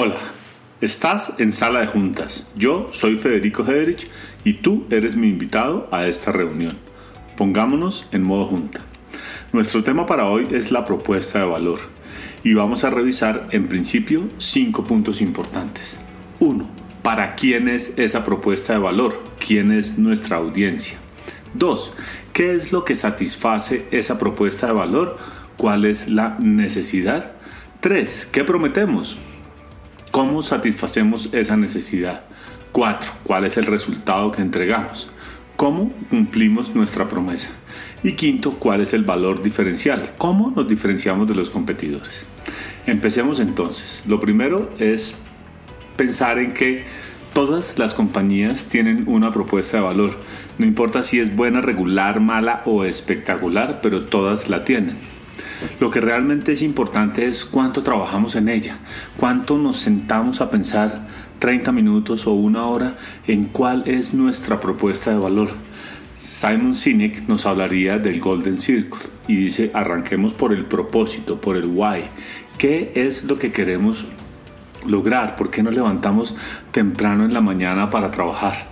Hola, estás en sala de juntas. Yo soy Federico Hederich y tú eres mi invitado a esta reunión. Pongámonos en modo junta. Nuestro tema para hoy es la propuesta de valor y vamos a revisar en principio cinco puntos importantes. 1. ¿Para quién es esa propuesta de valor? ¿Quién es nuestra audiencia? 2. ¿Qué es lo que satisface esa propuesta de valor? ¿Cuál es la necesidad? 3. ¿Qué prometemos? ¿Cómo satisfacemos esa necesidad? 4. ¿Cuál es el resultado que entregamos? ¿Cómo cumplimos nuestra promesa? Y quinto, ¿cuál es el valor diferencial? ¿Cómo nos diferenciamos de los competidores? Empecemos entonces. Lo primero es pensar en que todas las compañías tienen una propuesta de valor. No importa si es buena, regular, mala o espectacular, pero todas la tienen. Lo que realmente es importante es cuánto trabajamos en ella, cuánto nos sentamos a pensar 30 minutos o una hora en cuál es nuestra propuesta de valor. Simon Sinek nos hablaría del Golden Circle y dice, arranquemos por el propósito, por el why. ¿Qué es lo que queremos lograr? ¿Por qué nos levantamos temprano en la mañana para trabajar?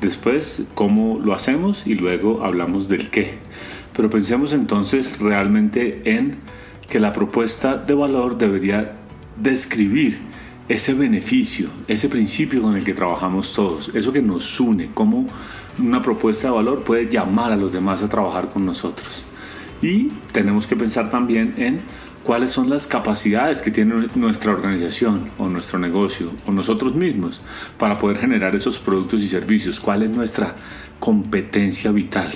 Después, ¿cómo lo hacemos? Y luego hablamos del qué. Pero pensemos entonces realmente en que la propuesta de valor debería describir ese beneficio, ese principio con el que trabajamos todos, eso que nos une, cómo una propuesta de valor puede llamar a los demás a trabajar con nosotros. Y tenemos que pensar también en cuáles son las capacidades que tiene nuestra organización o nuestro negocio o nosotros mismos para poder generar esos productos y servicios, cuál es nuestra competencia vital.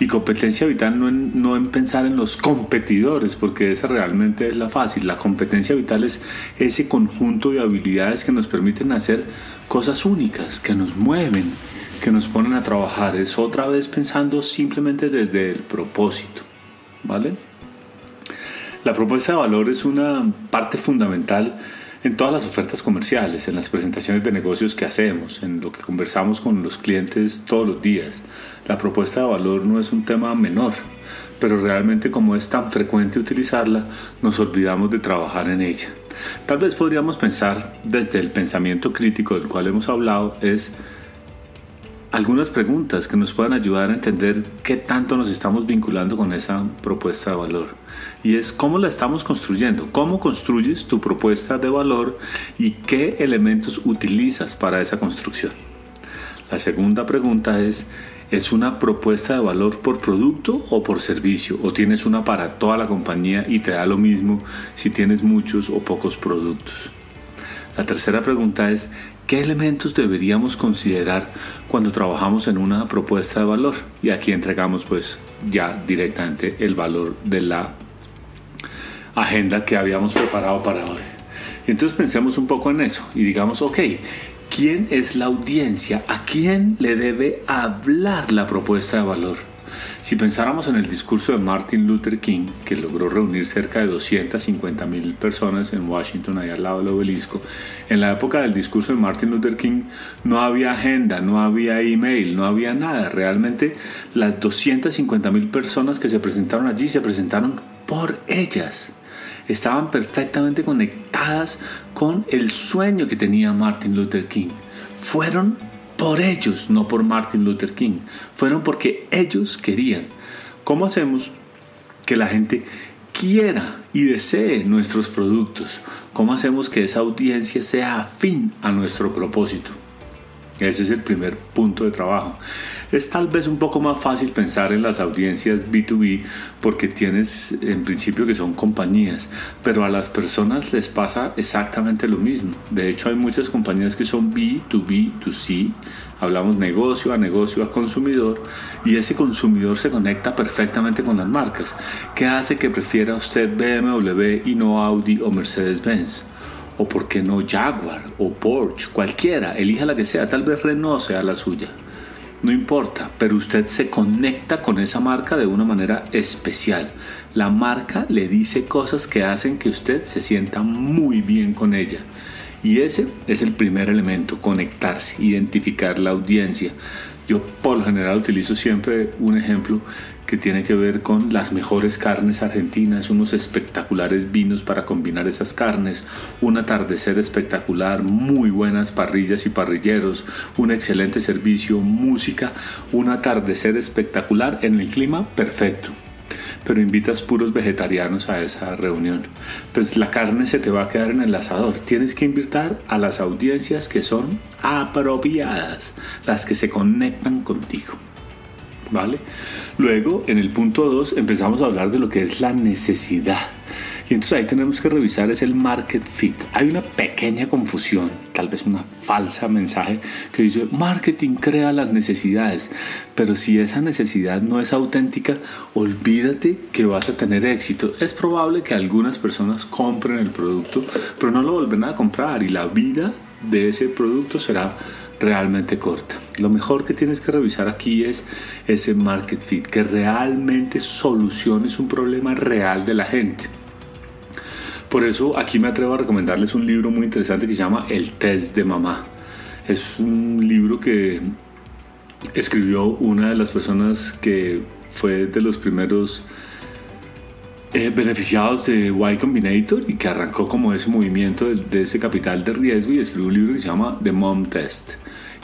Y competencia vital no en, pensar en los competidores, porque esa realmente es la fácil. La competencia vital es ese conjunto de habilidades que nos permiten hacer cosas únicas, que nos mueven, que nos ponen a trabajar. Es otra vez pensando simplemente desde el propósito. ¿Vale? La propuesta de valor es una parte fundamental en todas las ofertas comerciales, en las presentaciones de negocios que hacemos, en lo que conversamos con los clientes todos los días. La propuesta de valor no es un tema menor, pero realmente como es tan frecuente utilizarla, nos olvidamos de trabajar en ella. Tal vez podríamos pensar desde el pensamiento crítico del cual hemos hablado, es algunas preguntas que nos puedan ayudar a entender qué tanto nos estamos vinculando con esa propuesta de valor. Y es cómo la estamos construyendo, cómo construyes tu propuesta de valor y qué elementos utilizas para esa construcción. La segunda pregunta es, ¿es una propuesta de valor por producto o por servicio? ¿O tienes una para toda la compañía y te da lo mismo si tienes muchos o pocos productos? La tercera pregunta es, ¿qué elementos deberíamos considerar cuando trabajamos en una propuesta de valor? Y aquí entregamos pues ya directamente el valor de la agenda que habíamos preparado para hoy. Entonces pensemos un poco en eso y digamos, ok, ¿quién es la audiencia? ¿A quién le debe hablar la propuesta de valor? Si pensáramos en el discurso de Martin Luther King, que logró reunir cerca de 250 mil personas en Washington, ahí al lado del obelisco, en la época del discurso de Martin Luther King no había agenda, no había email, no había nada. Realmente las 250 mil personas que se presentaron allí se presentaron por ellas. Estaban perfectamente conectadas con el sueño que tenía Martin Luther King. Fueron por ellos, no por Martin Luther King. Fueron porque ellos querían. ¿Cómo hacemos que la gente quiera y desee nuestros productos? ¿Cómo hacemos que esa audiencia sea afín a nuestro propósito? Ese es el primer punto de trabajo. Es tal vez un poco más fácil pensar en las audiencias B2B porque tienes en principio que son compañías, pero a las personas les pasa exactamente lo mismo. De hecho hay muchas compañías que son B2B2C, hablamos negocio a negocio a consumidor y ese consumidor se conecta perfectamente con las marcas. ¿Qué hace que prefiera usted BMW y no Audi o Mercedes-Benz? O por qué no Jaguar o Porsche, cualquiera, elija la que sea, tal vez Renault sea la suya. No importa, pero usted se conecta con esa marca de una manera especial. La marca le dice cosas que hacen que usted se sienta muy bien con ella. Y ese es el primer elemento, conectarse, identificar la audiencia. Yo por lo general utilizo siempre un ejemplo que tiene que ver con las mejores carnes argentinas, unos espectaculares vinos para combinar esas carnes, un atardecer espectacular, muy buenas parrillas y parrilleros, un excelente servicio, música, un atardecer espectacular en el clima perfecto pero invitas puros vegetarianos a esa reunión. Pues la carne se te va a quedar en el asador. Tienes que invitar a las audiencias que son apropiadas, las que se conectan contigo. ¿vale? Luego, en el punto 2, empezamos a hablar de lo que es la necesidad. Y entonces ahí tenemos que revisar es el market fit. Hay una pequeña confusión, tal vez una falsa mensaje que dice marketing crea las necesidades, pero si esa necesidad no es auténtica, olvídate que vas a tener éxito. Es probable que algunas personas compren el producto, pero no lo volverán a comprar y la vida de ese producto será realmente corta. Lo mejor que tienes que revisar aquí es ese market fit, que realmente soluciones un problema real de la gente. Por eso aquí me atrevo a recomendarles un libro muy interesante que se llama El test de mamá. Es un libro que escribió una de las personas que fue de los primeros eh, beneficiados de Y Combinator y que arrancó como ese movimiento de, de, ese capital de riesgo y escribió un libro que se llama The Mom Test.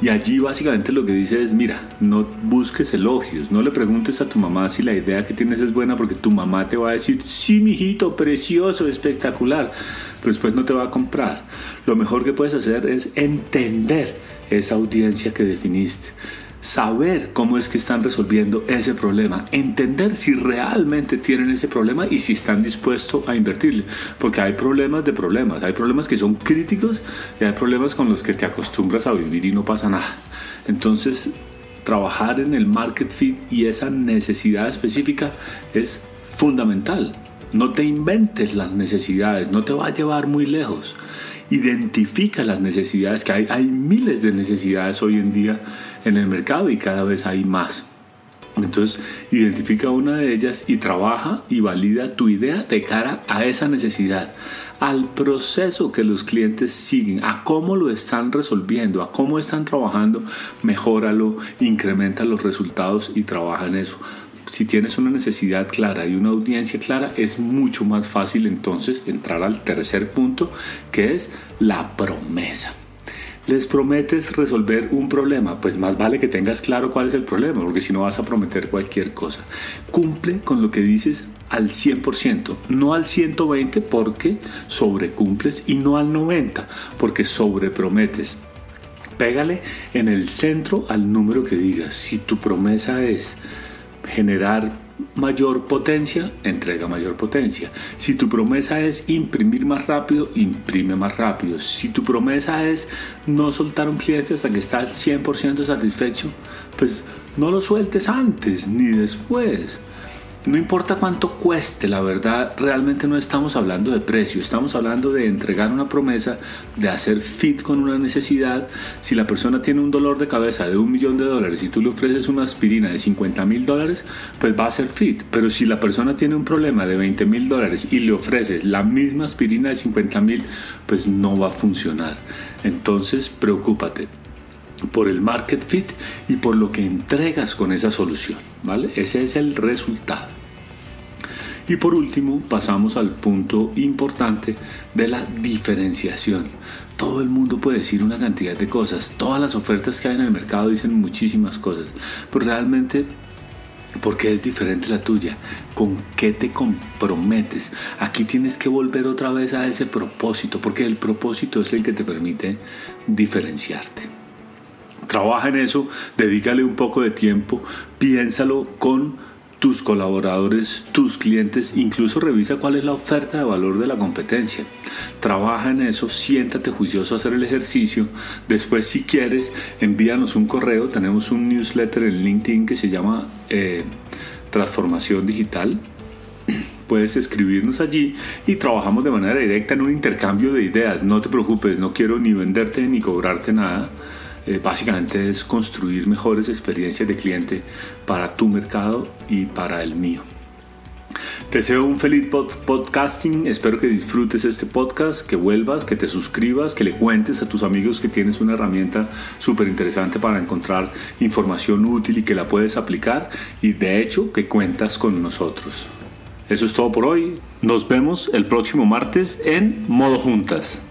Y allí básicamente lo que dice es, mira, no busques elogios, no le preguntes a tu mamá si la idea que tienes es buena porque tu mamá te va a decir, sí, mijito, precioso, espectacular, pero después no te va a comprar. Lo mejor que puedes hacer es entender esa audiencia que definiste saber cómo es que están resolviendo ese problema, entender si realmente tienen ese problema y si están dispuestos a invertirle, porque hay problemas de problemas, hay problemas que son críticos y hay problemas con los que te acostumbras a vivir y no pasa nada. Entonces, trabajar en el market fit y esa necesidad específica es fundamental. No te inventes las necesidades, no te va a llevar muy lejos identifica las necesidades que hay. Hay miles de necesidades hoy en día en el mercado y cada vez hay más. Entonces, identifica una de ellas y trabaja y valida tu idea de cara a esa necesidad, al proceso que los clientes siguen, a cómo lo están resolviendo, a cómo están trabajando, mejóralo, incrementa los resultados y trabaja en eso si tienes una necesidad clara y una audiencia clara, es mucho más fácil entonces entrar al tercer punto, que es la promesa. Les prometes resolver un problema, pues más vale que tengas claro cuál es el problema, porque si no vas a prometer cualquier cosa. Cumple con lo que dices al 100%, no al 120 porque sobrecumples y no al 90 porque sobreprometes. Pégale en el centro al número que digas. Si tu promesa es generar mayor potencia, entrega mayor potencia. Si tu promesa es imprimir más rápido, imprime más rápido. Si tu promesa es no soltar un cliente hasta que estás 100% satisfecho, pues no lo sueltes antes ni después. No importa cuánto cueste, la verdad, realmente no estamos hablando de precio, estamos hablando de entregar una promesa, de hacer fit con una necesidad. Si la persona tiene un dolor de cabeza de un millón de dólares y tú le ofreces una aspirina de 50 mil dólares, pues va a ser fit. Pero si la persona tiene un problema de 20 mil dólares y le ofreces la misma aspirina de 50 mil, pues no va a funcionar. Entonces, preocúpate por el market fit y por lo que entregas con esa solución, ¿vale? Ese es el resultado. Y por último, pasamos al punto importante de la diferenciación. Todo el mundo puede decir una cantidad de cosas, todas las ofertas que hay en el mercado dicen muchísimas cosas, pero realmente ¿Por qué es diferente la tuya? ¿Con qué te comprometes? Aquí tienes que volver otra vez a ese propósito, porque el propósito es el que te permite diferenciarte. Trabaja en eso, dedícale un poco de tiempo, piénsalo con tus colaboradores, tus clientes, incluso revisa cuál es la oferta de valor de la competencia. Trabaja en eso, siéntate juicioso a hacer el ejercicio. Después, si quieres, envíanos un correo. Tenemos un newsletter en LinkedIn que se llama eh, Transformación Digital. Puedes escribirnos allí y trabajamos de manera directa en un intercambio de ideas. No te preocupes, no quiero ni venderte ni cobrarte nada eh, básicamente es construir mejores experiencias de cliente para tu mercado y para el mío. Te deseo un feliz podcasting, espero que disfrutes este podcast, que vuelvas, que te suscribas, que le cuentes a tus amigos que tienes una herramienta súper interesante para encontrar información útil y que la puedes aplicar y de hecho que cuentas con nosotros. Eso es todo por hoy. Nos vemos el próximo martes en Modo Juntas.